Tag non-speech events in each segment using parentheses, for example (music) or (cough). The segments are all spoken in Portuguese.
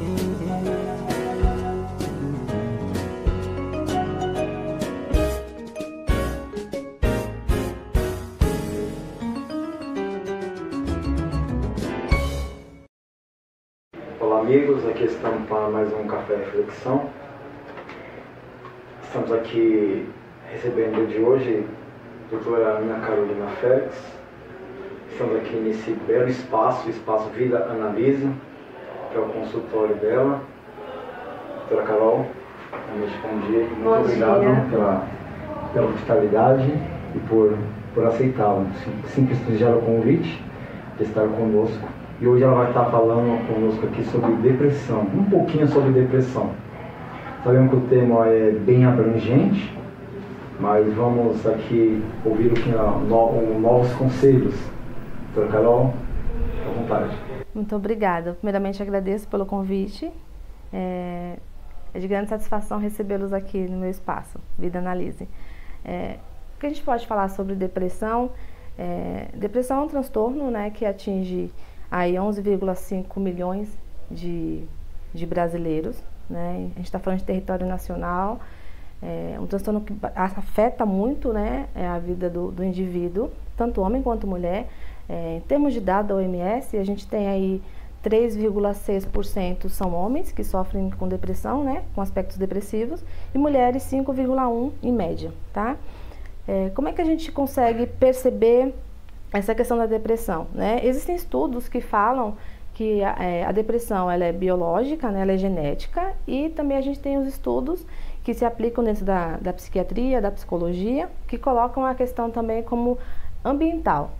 Olá amigos, aqui estamos para mais um Café Reflexão. Estamos aqui recebendo de hoje a doutora Ana Carolina Félix. Estamos aqui nesse belo espaço, espaço Vida Analisa, que é o consultório dela. Doutora Carol, realmente bom dia. Muito Bom obrigado dia. pela, pela hospitalidade e por, por aceitá-lo. Sim- Simples já o convite de estar conosco. E hoje ela vai estar falando conosco aqui sobre depressão, um pouquinho sobre depressão. Sabemos que o tema é bem abrangente, mas vamos aqui ouvir o que no, novos conselhos. Doutora Carol, à vontade. Muito obrigada. Primeiramente, agradeço pelo convite. É, é de grande satisfação recebê-los aqui no meu espaço, Vida Analise. É, o que a gente pode falar sobre depressão? É, depressão é um transtorno né, que atinge aí 11,5 milhões de, de brasileiros. Né? A gente está falando de território nacional. É um transtorno que afeta muito né, é, a vida do, do indivíduo, tanto homem quanto mulher. É, em termos de dados da OMS, a gente tem aí 3,6% são homens que sofrem com depressão, né, com aspectos depressivos, e mulheres 5,1% em média, tá? É, como é que a gente consegue perceber essa questão da depressão, né? Existem estudos que falam que a, é, a depressão ela é biológica, né, ela é genética, e também a gente tem os estudos que se aplicam dentro da, da psiquiatria, da psicologia, que colocam a questão também como ambiental.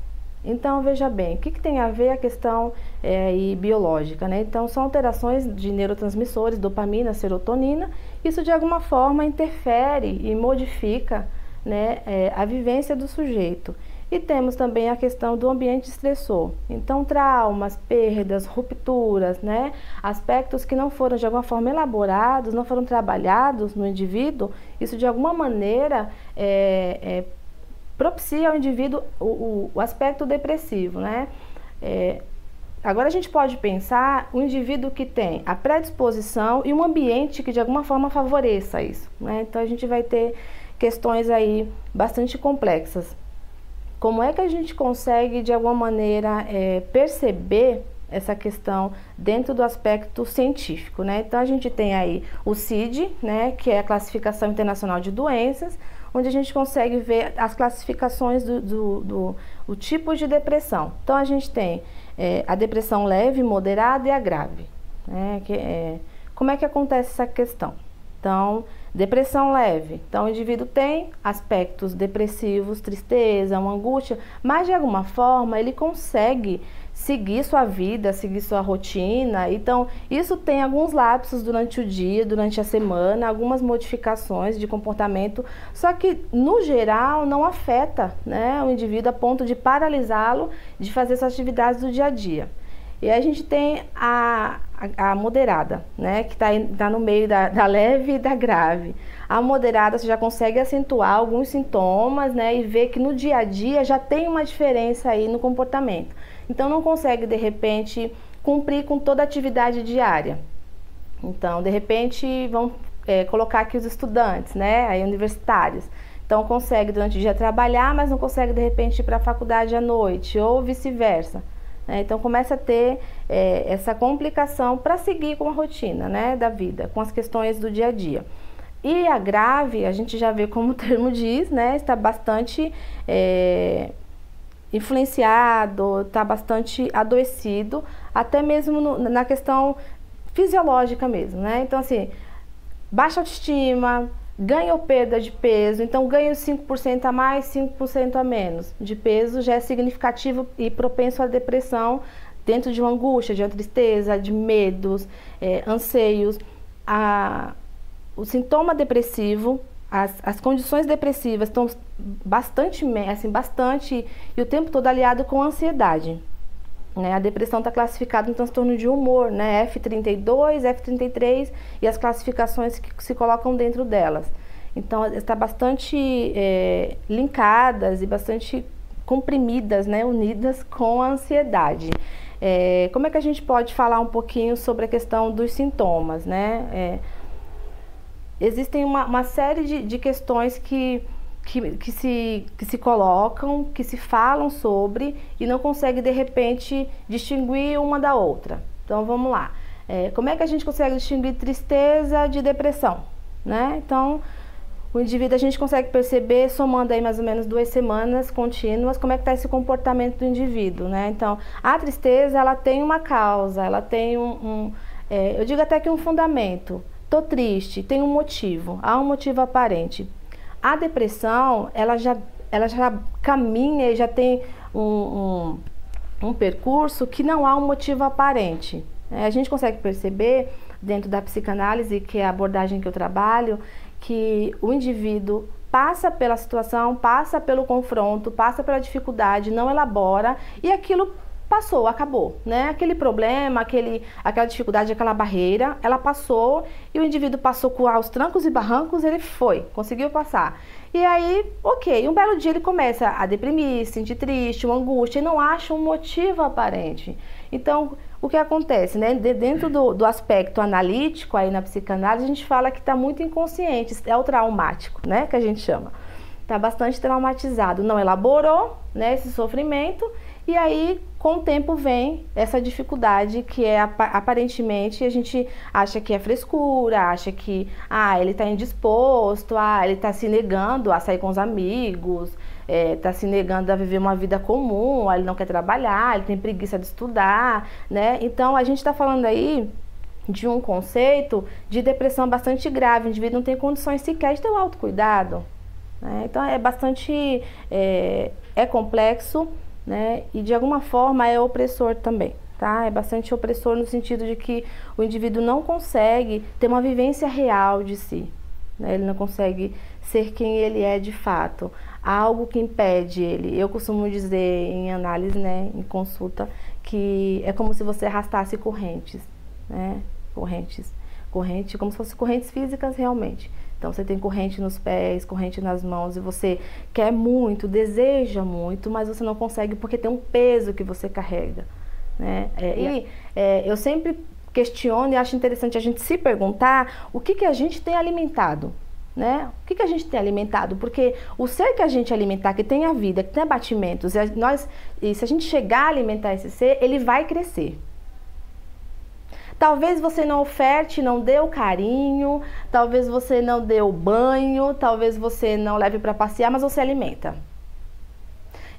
Então, veja bem, o que, que tem a ver a questão é, biológica? Né? Então, são alterações de neurotransmissores, dopamina, serotonina. Isso, de alguma forma, interfere e modifica né, é, a vivência do sujeito. E temos também a questão do ambiente estressor. Então, traumas, perdas, rupturas, né, aspectos que não foram de alguma forma elaborados, não foram trabalhados no indivíduo, isso de alguma maneira é, é, propicia ao indivíduo o, o, o aspecto depressivo, né? É, agora a gente pode pensar o indivíduo que tem a predisposição e um ambiente que de alguma forma favoreça isso, né? Então a gente vai ter questões aí bastante complexas. Como é que a gente consegue de alguma maneira é, perceber essa questão dentro do aspecto científico, né? Então a gente tem aí o CID, né, que é a classificação internacional de doenças, onde a gente consegue ver as classificações do, do, do o tipo de depressão. Então a gente tem é, a depressão leve, moderada e a grave. Né? Que, é, como é que acontece essa questão? Então, depressão leve. Então, o indivíduo tem aspectos depressivos, tristeza, uma angústia, mas de alguma forma ele consegue seguir sua vida, seguir sua rotina. Então, isso tem alguns lapsos durante o dia, durante a semana, algumas modificações de comportamento, só que no geral não afeta né, o indivíduo a ponto de paralisá-lo de fazer suas atividades do dia a dia. E a gente tem a, a, a moderada, né, que está tá no meio da, da leve e da grave. A moderada você já consegue acentuar alguns sintomas, né, e ver que no dia a dia já tem uma diferença aí no comportamento. Então não consegue de repente cumprir com toda a atividade diária. Então, de repente, vamos é, colocar aqui os estudantes, né, aí universitários. Então consegue durante o dia trabalhar, mas não consegue de repente ir para a faculdade à noite, ou vice-versa. Né? Então começa a ter é, essa complicação para seguir com a rotina né, da vida, com as questões do dia a dia. E a grave, a gente já vê como o termo (laughs) diz, né, está bastante é, influenciado, está bastante adoecido, até mesmo no, na questão fisiológica mesmo, né? Então, assim, baixa autoestima, ganha ou perda de peso, então ganho 5% a mais, 5% a menos de peso já é significativo e propenso à depressão dentro de uma angústia, de uma tristeza, de medos, é, anseios. A, o sintoma depressivo, as, as condições depressivas estão bastante, assim, bastante, e o tempo todo aliado com ansiedade. Né? A depressão está classificada em transtorno de humor, né? F32, F33 e as classificações que se colocam dentro delas. Então, está bastante é, linkadas e bastante comprimidas, né? unidas com a ansiedade. É, como é que a gente pode falar um pouquinho sobre a questão dos sintomas, né? É, existem uma, uma série de, de questões que, que, que, se, que se colocam, que se falam sobre e não consegue de repente distinguir uma da outra. Então vamos lá. É, como é que a gente consegue distinguir tristeza de depressão? Né? Então, o indivíduo a gente consegue perceber, somando aí mais ou menos duas semanas contínuas, como é que está esse comportamento do indivíduo, né? Então, a tristeza, ela tem uma causa, ela tem um, um é, eu digo até que um fundamento. Tô triste, tem um motivo, há um motivo aparente. A depressão, ela já, ela já caminha e já tem um, um, um percurso que não há um motivo aparente. É, a gente consegue perceber dentro da psicanálise, que é a abordagem que eu trabalho, que o indivíduo passa pela situação, passa pelo confronto, passa pela dificuldade, não elabora e aquilo passou, acabou, né? Aquele problema, aquele, aquela dificuldade, aquela barreira, ela passou e o indivíduo passou com aos trancos e barrancos, ele foi, conseguiu passar. E aí, ok, um belo dia ele começa a deprimir, sentir triste, uma angústia e não acha um motivo aparente. Então, o que acontece, né? De, dentro do, do, aspecto analítico aí na psicanálise, a gente fala que está muito inconsciente, é o traumático, né? Que a gente chama. Está bastante traumatizado, não elaborou né, esse sofrimento, e aí com o tempo vem essa dificuldade que é aparentemente a gente acha que é frescura, acha que ah, ele está indisposto, ah, ele está se negando a sair com os amigos, está é, tá se negando a viver uma vida comum, ele não quer trabalhar, ele tem preguiça de estudar, né? Então a gente está falando aí de um conceito de depressão bastante grave, o indivíduo não tem condições sequer de ter o autocuidado. Né? Então é bastante é, é complexo né? e de alguma forma é opressor também. Tá? É bastante opressor no sentido de que o indivíduo não consegue ter uma vivência real de si. Né? Ele não consegue ser quem ele é de fato algo que impede ele. Eu costumo dizer em análise, né, em consulta, que é como se você arrastasse correntes, né? Correntes, corrente, como se fossem correntes físicas realmente. Então você tem corrente nos pés, corrente nas mãos e você quer muito, deseja muito, mas você não consegue porque tem um peso que você carrega, né? É, e é, eu sempre questiono e acho interessante a gente se perguntar o que que a gente tem alimentado, né? O que, que a gente tem alimentado? Porque o ser que a gente alimentar, que tem a vida, que tem batimentos, e, nós, e se a gente chegar a alimentar esse ser, ele vai crescer. Talvez você não oferte, não dê o carinho, talvez você não dê o banho, talvez você não leve para passear, mas você alimenta.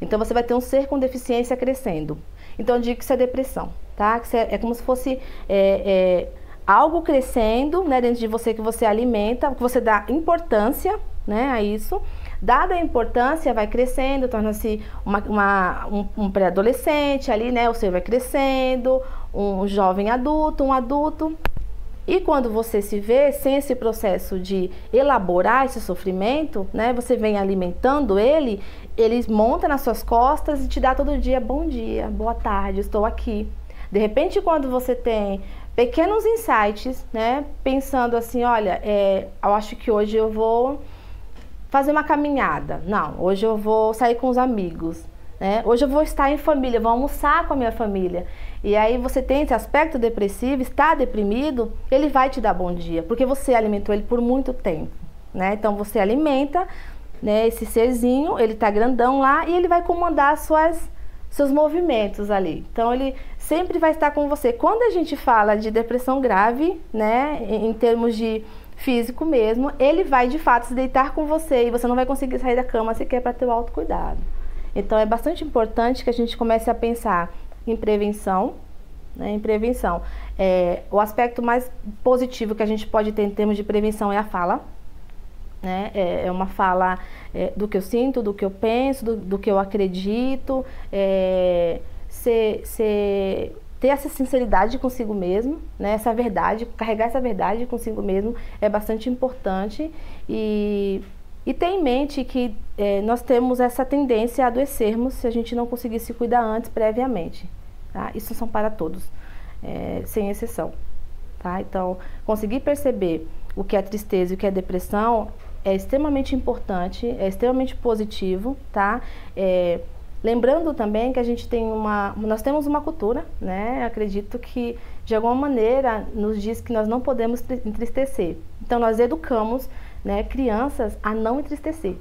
Então você vai ter um ser com deficiência crescendo. Então eu digo que isso é depressão, tá? Que é, é como se fosse é, é, algo crescendo né, dentro de você que você alimenta, que você dá importância né, a isso. Dada a importância, vai crescendo, torna-se uma, uma, um, um pré-adolescente ali, né? O ser vai crescendo, um jovem adulto, um adulto. E quando você se vê sem esse processo de elaborar esse sofrimento, né? Você vem alimentando ele, ele monta nas suas costas e te dá todo dia bom dia, boa tarde, estou aqui. De repente, quando você tem pequenos insights, né? Pensando assim, olha, é, eu acho que hoje eu vou fazer uma caminhada. Não, hoje eu vou sair com os amigos. Né? Hoje eu vou estar em família, vou almoçar com a minha família. E aí você tem esse aspecto depressivo, está deprimido, ele vai te dar bom dia, porque você alimentou ele por muito tempo. Né? Então você alimenta né, esse serzinho, ele está grandão lá e ele vai comandar suas seus movimentos ali. Então ele sempre vai estar com você. Quando a gente fala de depressão grave, né, em termos de físico mesmo, ele vai de fato se deitar com você e você não vai conseguir sair da cama sequer para ter o autocuidado. Então é bastante importante que a gente comece a pensar em prevenção, né, em prevenção. É, o aspecto mais positivo que a gente pode ter em termos de prevenção é a fala. Né? É, é uma fala é, do que eu sinto, do que eu penso, do, do que eu acredito, é, ser, ser, ter essa sinceridade consigo mesmo, né? essa verdade, carregar essa verdade consigo mesmo é bastante importante e, e ter em mente que é, nós temos essa tendência a adoecermos se a gente não conseguir se cuidar antes, previamente. Tá? Isso são para todos, é, sem exceção. Tá? Então, conseguir perceber o que é tristeza e o que é depressão é extremamente importante, é extremamente positivo, tá? É, Lembrando também que a gente tem uma, nós temos uma cultura, né? Acredito que de alguma maneira nos diz que nós não podemos entristecer. Então nós educamos, né, crianças a não entristecer.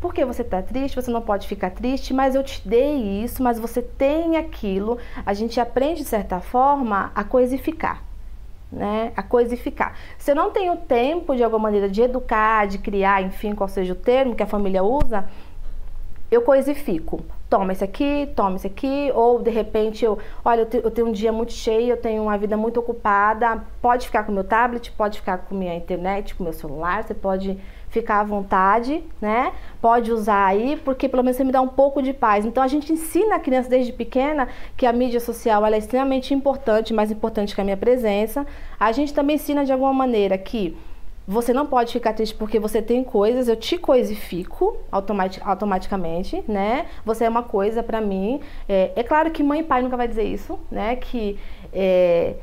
Porque você está triste, você não pode ficar triste, mas eu te dei isso, mas você tem aquilo. A gente aprende de certa forma a coisificar. Né, a coisificar. Se eu não tenho tempo, de alguma maneira, de educar, de criar, enfim, qual seja o termo que a família usa, eu coisifico. Toma esse aqui, toma esse aqui, ou de repente eu, olha, eu, te, eu, tenho um dia muito cheio, eu tenho uma vida muito ocupada, pode ficar com meu tablet, pode ficar com minha internet, com meu celular, você pode ficar à vontade, né? Pode usar aí, porque pelo menos você me dá um pouco de paz. Então a gente ensina a criança desde pequena que a mídia social é extremamente importante, mais importante que a minha presença. A gente também ensina de alguma maneira que você não pode ficar triste porque você tem coisas, eu te coisifico automatic, automaticamente, né? Você é uma coisa para mim. É, é, claro que mãe e pai nunca vai dizer isso, né? Que é,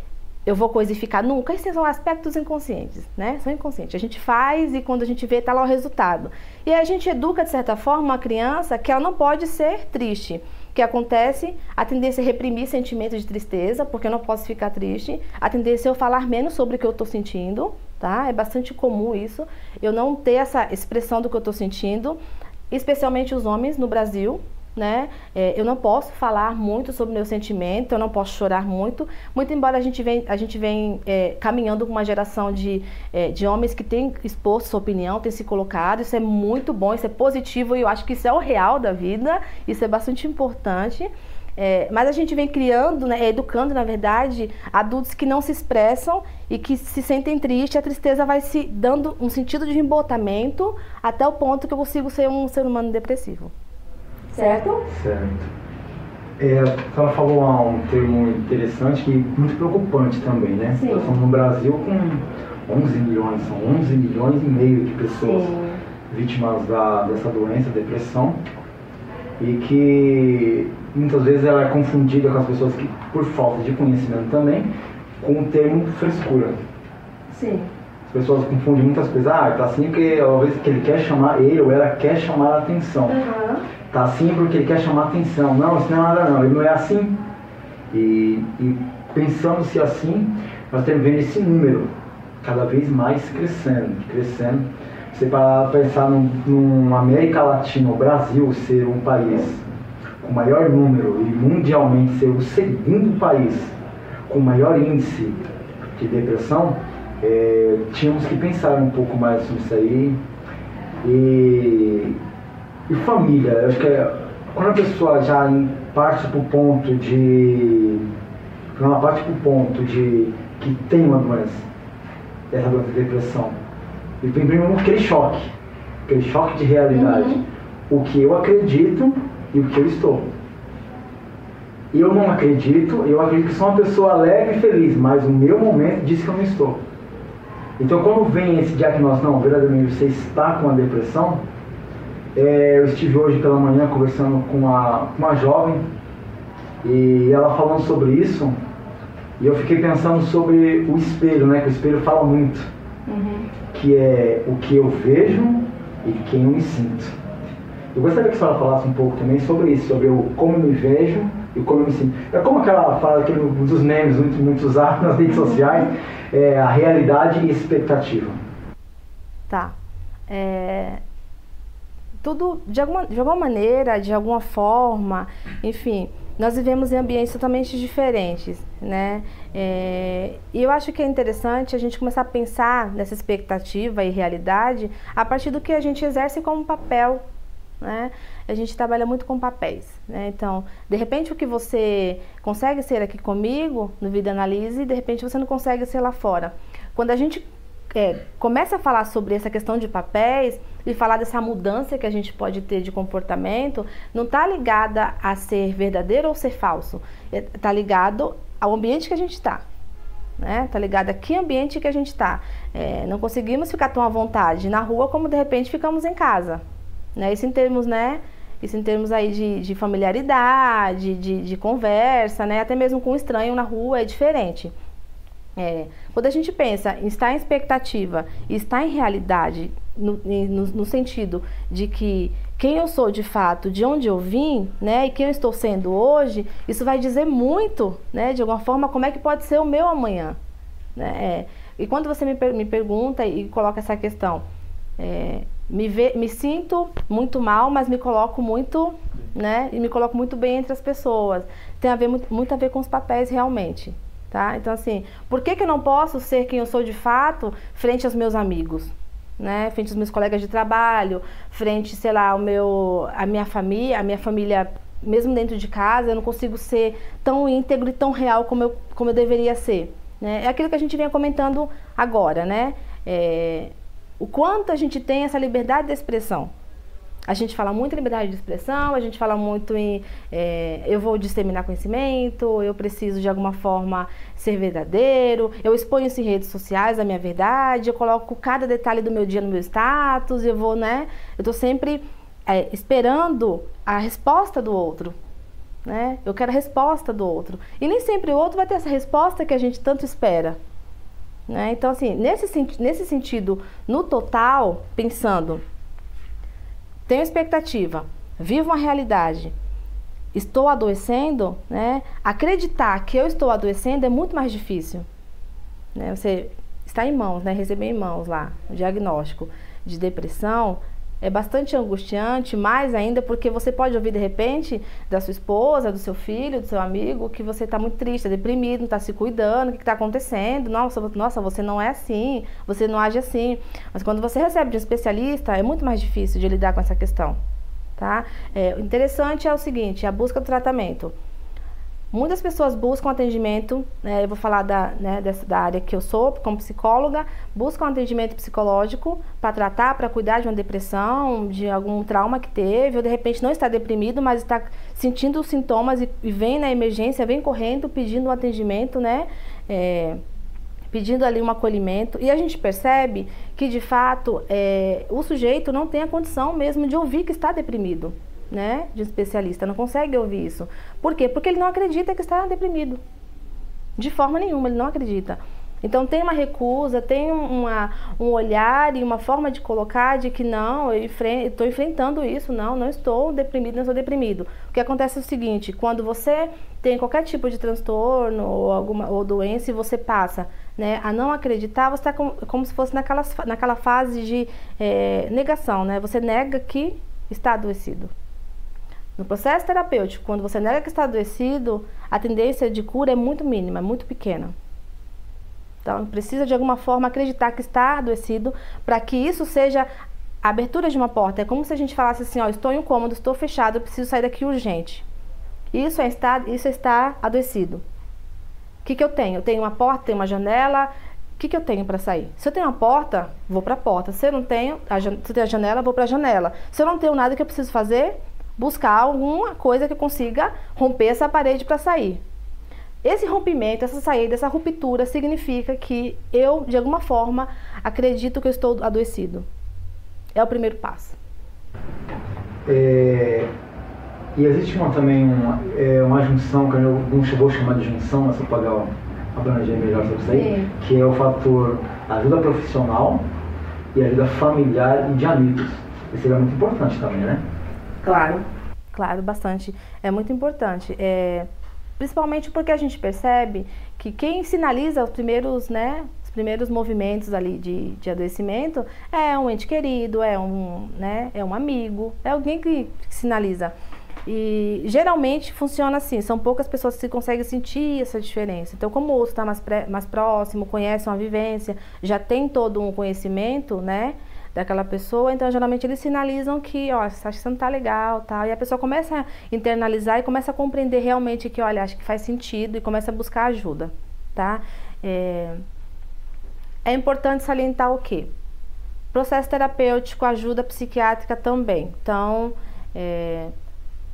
eu vou coisificar nunca. Esses são aspectos inconscientes, né? São inconscientes. A gente faz e quando a gente vê, tá lá o resultado. E a gente educa, de certa forma, uma criança que ela não pode ser triste que acontece? A tendência é reprimir sentimentos de tristeza, porque eu não posso ficar triste. A tendência é eu falar menos sobre o que eu estou sentindo, tá? É bastante comum isso. Eu não ter essa expressão do que eu estou sentindo, especialmente os homens no Brasil, né? É, eu não posso falar muito sobre meu sentimento, eu não posso chorar muito, muito embora a gente vem, a gente vem é, caminhando com uma geração de, é, de homens que têm exposto sua opinião, têm se colocado, isso é muito bom, isso é positivo e eu acho que isso é o real da vida, isso é bastante importante. É, mas a gente vem criando, né, educando, na verdade, adultos que não se expressam e que se sentem tristes. A tristeza vai se dando um sentido de embotamento até o ponto que eu consigo ser um ser humano depressivo. Certo? Certo. É, ela falou um termo interessante e muito preocupante também, né? Sim. Nós estamos no Brasil com 11 milhões, são 11 milhões e meio de pessoas Sim. vítimas da, dessa doença, depressão, e que muitas vezes ela é confundida com as pessoas que, por falta de conhecimento também, com o termo frescura. Sim. As pessoas confundem muitas coisas. Ah, tá assim porque talvez que ele quer chamar, ele ou ela quer chamar a atenção. Uhum tá assim porque ele quer chamar atenção. Não, isso não é nada não, ele não é assim. E, e pensando-se assim, nós temos vendo esse número cada vez mais crescendo, crescendo. Você para pensar num, num América Latina, o Brasil ser um país com maior número e mundialmente ser o segundo país com maior índice de depressão, é, tínhamos que pensar um pouco mais nisso aí. E e família, eu acho que é, quando a pessoa já parte para o ponto de. Quando ela parte para o ponto de que tem uma doença, essa doença de depressão, e primeiro aquele choque, aquele choque de realidade. Uhum. O que eu acredito e o que eu estou. Eu não acredito, eu acredito que sou uma pessoa alegre e feliz, mas o meu momento diz que eu não estou. Então quando vem esse diagnóstico, não, verdadeiramente você está com a depressão, é, eu estive hoje pela manhã conversando com uma, uma jovem e ela falando sobre isso e eu fiquei pensando sobre o espelho, né? Que o espelho fala muito, uhum. que é o que eu vejo e quem eu me sinto. Eu gostaria que a senhora falasse um pouco também sobre isso, sobre o como eu me vejo e como eu me sinto. É como aquela fala aquele, um dos memes muito, muito usados nas redes sociais, é a realidade e expectativa. Tá. É, tudo de alguma, de alguma maneira, de alguma forma, enfim, nós vivemos em ambientes totalmente diferentes, né? É, e eu acho que é interessante a gente começar a pensar nessa expectativa e realidade a partir do que a gente exerce como papel, né? A gente trabalha muito com papéis, né? Então, de repente o que você consegue ser aqui comigo no Vida Analise, de repente você não consegue ser lá fora. Quando a gente é, começa a falar sobre essa questão de papéis e falar dessa mudança que a gente pode ter de comportamento, não está ligada a ser verdadeiro ou ser falso. Está é, ligado ao ambiente que a gente está. Né? Tá ligado a que ambiente que a gente está. É, não conseguimos ficar tão à vontade na rua como de repente ficamos em casa. Né? Isso em termos, né? Isso em termos aí de, de familiaridade, de, de conversa, né? Até mesmo com um estranho na rua é diferente. É, quando a gente pensa em estar em expectativa e estar em realidade, no, no, no sentido de que quem eu sou de fato, de onde eu vim, né, e quem eu estou sendo hoje, isso vai dizer muito, né, de alguma forma, como é que pode ser o meu amanhã, né? É, e quando você me, me pergunta e coloca essa questão, é, me, ve, me sinto muito mal, mas me coloco muito, né, e me coloco muito bem entre as pessoas. Tem a ver muito, muito a ver com os papéis realmente, tá? Então assim, por que que eu não posso ser quem eu sou de fato frente aos meus amigos? né? Frente aos meus colegas de trabalho, frente, sei lá, ao meu, a minha família, a minha família, mesmo dentro de casa, eu não consigo ser tão íntegro e tão real como eu, como eu deveria ser. Né? É aquilo que a gente vinha comentando agora, né? É, o quanto a gente tem essa liberdade de expressão. A gente fala muito em liberdade de expressão, a gente fala muito em é, eu vou disseminar conhecimento, eu preciso de alguma forma ser verdadeiro, eu exponho em redes sociais a minha verdade, eu coloco cada detalhe do meu dia no meu status, eu vou, né? Eu tô sempre é, esperando a resposta do outro. Né? Eu quero a resposta do outro. E nem sempre o outro vai ter essa resposta que a gente tanto espera. Né? Então, assim, nesse, nesse sentido, no total, pensando tenho expectativa, vivo uma realidade, estou adoecendo, né? Acreditar que eu estou adoecendo é muito mais difícil. Né? Você está em mãos, né? Receber em mãos lá o diagnóstico de depressão é bastante angustiante, mais ainda porque você pode ouvir de repente da sua esposa, do seu filho, do seu amigo, que você está muito triste, deprimido, não está se cuidando, o que está acontecendo? Nossa, nossa, você não é assim, você não age assim. Mas quando você recebe de um especialista, é muito mais difícil de lidar com essa questão. Tá? É, o interessante é o seguinte, a busca do tratamento. Muitas pessoas buscam atendimento, né, eu vou falar da, né, dessa, da área que eu sou, como psicóloga, buscam atendimento psicológico para tratar, para cuidar de uma depressão, de algum trauma que teve, ou de repente não está deprimido, mas está sentindo os sintomas e, e vem na emergência, vem correndo pedindo um atendimento, né? É, pedindo ali um acolhimento. E a gente percebe que, de fato, é, o sujeito não tem a condição mesmo de ouvir que está deprimido né, de um especialista, não consegue ouvir isso. Por quê? Porque ele não acredita que está deprimido. De forma nenhuma, ele não acredita. Então tem uma recusa, tem uma, um olhar e uma forma de colocar de que não, eu estou enfrentando isso, não, não estou deprimido, não estou deprimido. O que acontece é o seguinte, quando você tem qualquer tipo de transtorno ou alguma ou doença e você passa né, a não acreditar, você está como, como se fosse naquela, naquela fase de é, negação, né? Você nega que está adoecido. No processo terapêutico, quando você nega que está adoecido, a tendência de cura é muito mínima, é muito pequena. Então, precisa de alguma forma acreditar que está adoecido para que isso seja a abertura de uma porta. É como se a gente falasse assim: ó, estou incômodo, estou fechado, preciso sair daqui urgente. Isso é estar, isso é estar adoecido. O que, que eu tenho? Eu tenho uma porta, tenho uma janela. O que, que eu tenho para sair? Se eu tenho uma porta, vou para a porta. Se eu não tenho, a, se eu tenho a janela, vou para a janela. Se eu não tenho nada que eu preciso fazer, buscar alguma coisa que consiga romper essa parede para sair. Esse rompimento, essa saída, essa ruptura significa que eu, de alguma forma, acredito que eu estou adoecido. É o primeiro passo. É, e existe uma, também uma, é, uma junção, que eu não chegou a chamar de junção, mas eu pode abranger melhor sobre isso aí, Sim. que é o fator ajuda profissional e ajuda familiar e de amigos. Isso seria muito importante também, né? Claro. Claro, bastante. É muito importante. É, principalmente porque a gente percebe que quem sinaliza os primeiros, né, os primeiros movimentos ali de, de adoecimento é um ente querido, é um, né, é um amigo, é alguém que, sinaliza. E geralmente funciona assim, são poucas pessoas que conseguem sentir essa diferença. Então, como o outro está mais, mais próximo, conhece uma vivência, já tem todo um conhecimento, né? Daquela pessoa, então geralmente eles sinalizam que, ó, acho que você não tá legal, tal, e a pessoa começa a internalizar e começa a compreender realmente que, olha, acho que faz sentido e começa a buscar ajuda, tá? É, é importante salientar o quê? Processo terapêutico, ajuda psiquiátrica também. Então, é,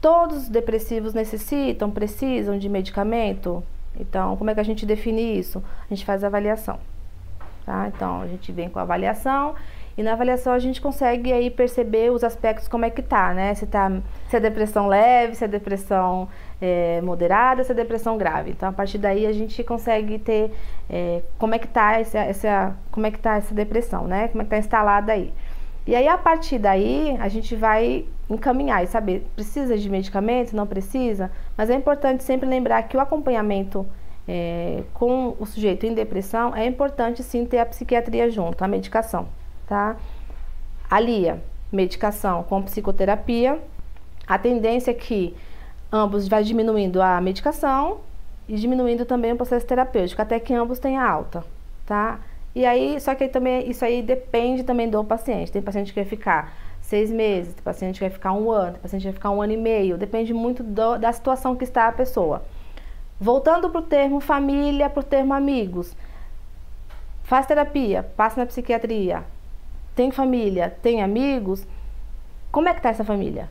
todos os depressivos necessitam, precisam de medicamento? Então, como é que a gente define isso? A gente faz avaliação. Tá? Então, a gente vem com a avaliação e na avaliação a gente consegue aí perceber os aspectos como é que tá, né? Se, tá, se é depressão leve, se é depressão é, moderada, se é depressão grave. Então a partir daí a gente consegue ter é, como é que tá essa, essa, como é que tá essa depressão, né? Como é que tá instalada aí. E aí, a partir daí, a gente vai encaminhar e saber, precisa de medicamento, não precisa? Mas é importante sempre lembrar que o acompanhamento é, com o sujeito em depressão, é importante sim ter a psiquiatria junto, a medicação, tá? Alia medicação com psicoterapia, a tendência é que ambos vai diminuindo a medicação e diminuindo também o processo terapêutico, até que ambos tenham alta, tá? E aí, só que aí também, isso aí depende também do paciente. Tem paciente que vai ficar seis meses, tem paciente que vai ficar um ano, tem paciente que vai ficar um ano e meio, depende muito do, da situação que está a pessoa. Voltando para o termo família, para o termo amigos. Faz terapia, passa na psiquiatria, tem família, tem amigos. Como é que está essa família?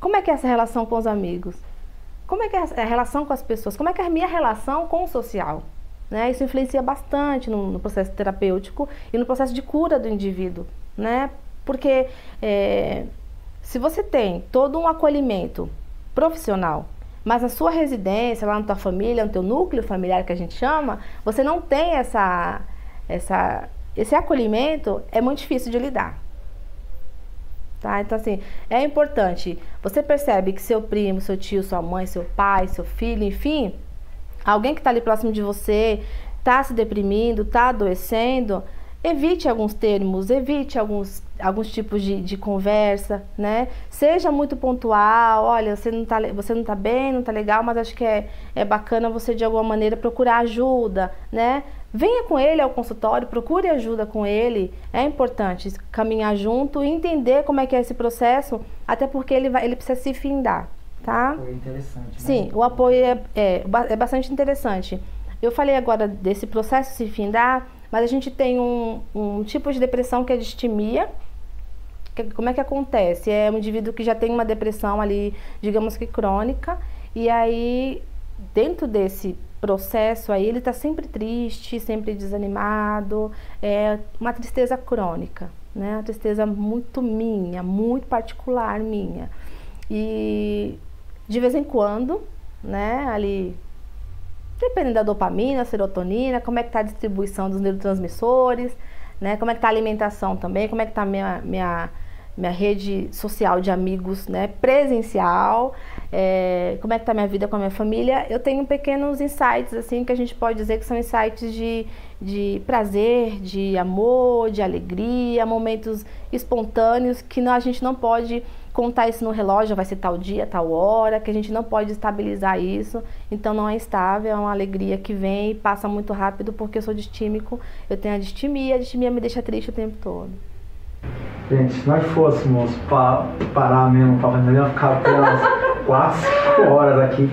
Como é que é essa relação com os amigos? Como é que é a relação com as pessoas? Como é que é a minha relação com o social? Né? Isso influencia bastante no, no, processo terapêutico e no processo de cura do indivíduo, né? Porque é, se você tem todo um acolhimento profissional, mas na sua residência, lá na tua família, no teu núcleo familiar que a gente chama, você não tem essa, essa, esse acolhimento, é muito difícil de lidar. Tá? Então, assim, é importante. Você percebe que seu primo, seu tio, sua mãe, seu pai, seu filho, enfim, alguém que está ali próximo de você está se deprimindo, está adoecendo, evite alguns termos, evite alguns, alguns tipos de, de conversa, né? Seja muito pontual, olha, você não está você não tá bem, não está legal, mas acho que é, é bacana você de alguma maneira procurar ajuda, né? Venha com ele ao consultório, procure ajuda com ele. É importante caminhar junto e entender como é que é esse processo, até porque ele, vai, ele precisa se findar tá? Foi interessante. Né? Sim, o apoio é, é, é bastante interessante. Eu falei agora desse processo se findar, mas a gente tem um, um tipo de depressão que é distimia. Que, como é que acontece? É um indivíduo que já tem uma depressão ali, digamos que crônica, e aí dentro desse processo aí ele está sempre triste, sempre desanimado, é uma tristeza crônica, né? Uma tristeza muito minha, muito particular minha. E de vez em quando, né, ali, dependendo da dopamina, serotonina, como é que está a distribuição dos neurotransmissores, né, como é que está a alimentação também, como é que a minha, minha, minha rede social de amigos, né, presencial, é, como é que a minha vida com a minha família, eu tenho pequenos insights, assim, que a gente pode dizer que são insights de, de prazer, de amor, de alegria, momentos espontâneos que não, a gente não pode contar isso no relógio, vai ser tal dia, tal hora, que a gente não pode estabilizar isso, então não é estável, é uma alegria que vem e passa muito rápido porque eu sou distímico, eu tenho a distimia, a distimia me deixa triste o tempo todo. Gente, se nós fôssemos pa parar mesmo para fazer, ia ficar pelas 4, 5 horas aqui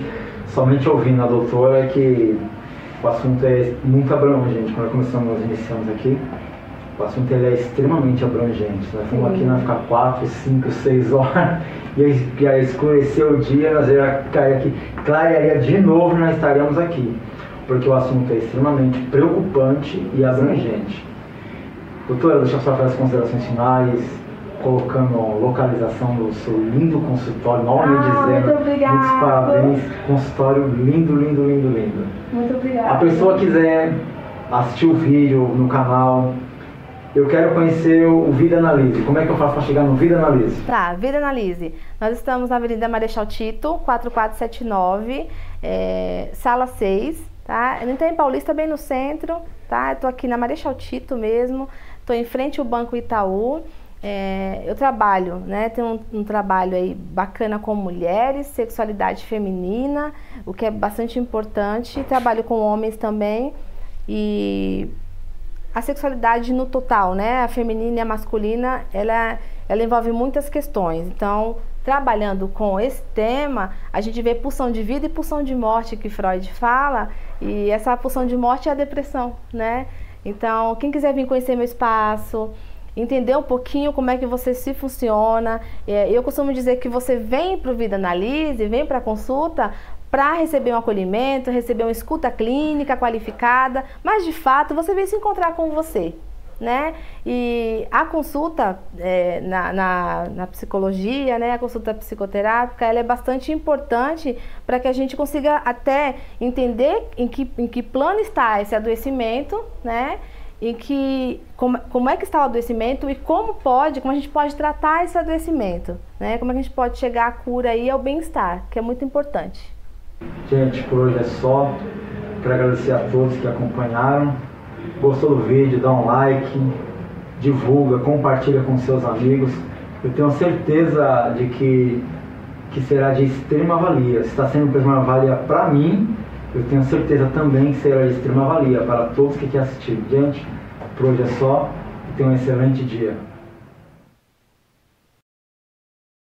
somente ouvindo a doutora que o assunto é muito abrangente, quando começamos, nós iniciamos aqui. O assunto ele é extremamente abrangente. Nós fomos aqui, nós ficar 4, 5, 6 horas (laughs) e aí escureceu o dia, nós ia cair aqui, clarearia de novo nós estaríamos aqui. Porque o assunto é extremamente preocupante e abrangente. Doutora, deixa eu só fazer as considerações finais, colocando a localização do seu lindo consultório, novamente ah, dizendo. Muito obrigada. Muitos parabéns, consultório lindo, lindo, lindo, lindo. Muito obrigada. A pessoa quiser assistir o vídeo no canal, eu quero conhecer o Vida Analise. Como é que eu faço para chegar no Vida Analise? Tá, Vida Analise. Nós estamos na Avenida Marechal Tito, 4479, é, sala 6, tá? Não tenho Paulista, bem no centro, tá? Eu tô aqui na Marechal Tito mesmo, tô em frente ao Banco Itaú. É, eu trabalho, né? Tenho um, um, trabalho aí bacana com mulheres, sexualidade feminina, o que é bastante importante. Trabalho com homens também e a sexualidade no total, né? A feminina e a masculina, ela, ela envolve muitas questões. Então, trabalhando com esse tema, a gente vê pulsão de vida e pulsão de morte que Freud fala, e essa pulsão de morte é a depressão, né? Então, quem quiser vir conhecer meu espaço, entender um pouquinho como é que você se funciona. É, eu costumo dizer que você vem para o Vida Analise, vem para a consulta para receber um acolhimento, receber uma escuta clínica qualificada, mas de fato você vem se encontrar com você. Né? E a consulta é, na, na, na, psicologia, né, a consulta psicoterápica, ela é bastante importante para que a gente consiga até entender em que, em que plano está esse adoecimento, né? em que como, como é que está o adoecimento e como pode, como a gente pode tratar esse adoecimento, né? Como é que a gente pode chegar à cura e ao bem-estar, que é muito importante. Gente, por hoje é só. Quero agradecer a todos que acompanharam. Gostou do vídeo, dá um like, divulga, compartilha com seus amigos. Eu tenho certeza de que, que será de extrema valia. Se está sendo de extrema valia para mim, eu tenho certeza também que será de extrema valia para todos que querem assistir. Gente, por hoje é só tenham um excelente dia.